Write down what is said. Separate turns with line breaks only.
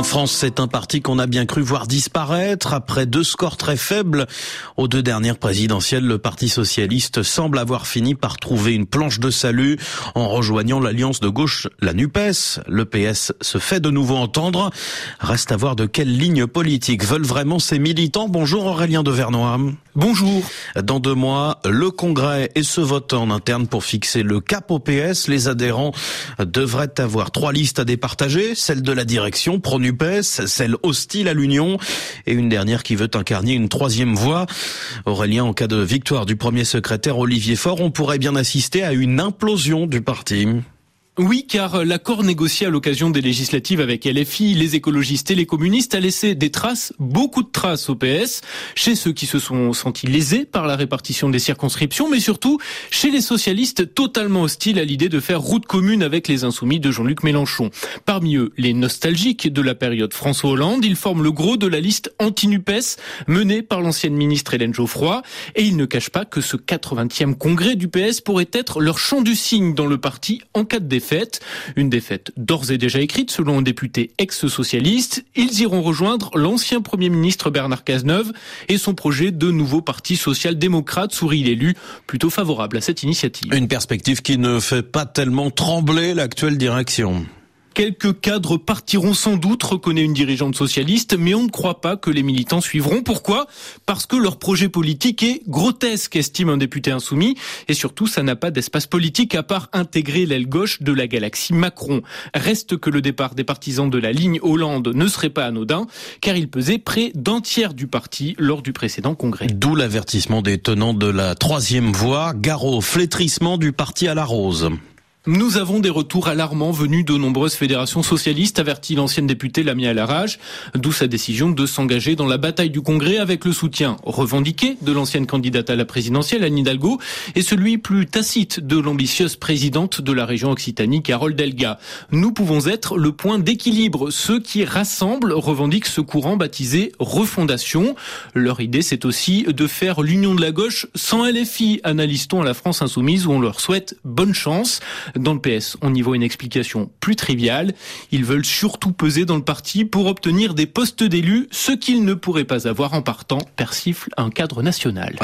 En France, c'est un parti qu'on a bien cru voir disparaître. Après deux scores très faibles aux deux dernières présidentielles, le Parti socialiste semble avoir fini par trouver une planche de salut en rejoignant l'alliance de gauche, la NUPES. Le PS se fait de nouveau entendre. Reste à voir de quelle ligne politique veulent vraiment ces militants. Bonjour Aurélien de Vernois.
Bonjour.
Dans deux mois, le Congrès et ce vote en interne pour fixer le cap au PS. Les adhérents devraient avoir trois listes à départager. Celle de la direction, celle hostile à l'Union et une dernière qui veut incarner une troisième voie. Aurélien, en cas de victoire du premier secrétaire Olivier Faure, on pourrait bien assister à une implosion du parti.
Oui, car l'accord négocié à l'occasion des législatives avec LFI, les écologistes et les communistes a laissé des traces, beaucoup de traces au PS, chez ceux qui se sont sentis lésés par la répartition des circonscriptions, mais surtout chez les socialistes totalement hostiles à l'idée de faire route commune avec les insoumis de Jean-Luc Mélenchon. Parmi eux, les nostalgiques de la période François Hollande, ils forment le gros de la liste anti-NUPES menée par l'ancienne ministre Hélène Geoffroy, et ils ne cachent pas que ce 80e congrès du PS pourrait être leur champ du signe dans le parti en cas de Une défaite d'ores et déjà écrite selon un député ex-socialiste. Ils iront rejoindre l'ancien Premier ministre Bernard Cazeneuve et son projet de nouveau parti social-démocrate sourit l'élu, plutôt favorable à cette initiative.
Une perspective qui ne fait pas tellement trembler l'actuelle direction.
Quelques cadres partiront sans doute, reconnaît une dirigeante socialiste, mais on ne croit pas que les militants suivront. Pourquoi? Parce que leur projet politique est grotesque, estime un député insoumis, et surtout ça n'a pas d'espace politique à part intégrer l'aile gauche de la galaxie Macron. Reste que le départ des partisans de la ligne Hollande ne serait pas anodin, car il pesait près d'un tiers du parti lors du précédent congrès.
D'où l'avertissement des tenants de la troisième voie, gare au flétrissement du parti à la rose.
Nous avons des retours alarmants venus de nombreuses fédérations socialistes, avertit l'ancienne députée Lamia Larage, d'où sa décision de s'engager dans la bataille du Congrès avec le soutien revendiqué de l'ancienne candidate à la présidentielle, Anne Hidalgo, et celui plus tacite de l'ambitieuse présidente de la région Occitanie, Carole Delga. Nous pouvons être le point d'équilibre. Ceux qui rassemblent revendiquent ce courant baptisé refondation. Leur idée, c'est aussi de faire l'union de la gauche sans LFI, analyse-t-on à la France insoumise où on leur souhaite bonne chance. Dans le PS, on y voit une explication plus triviale. Ils veulent surtout peser dans le parti pour obtenir des postes d'élus, ce qu'ils ne pourraient pas avoir en partant, persifle un cadre national.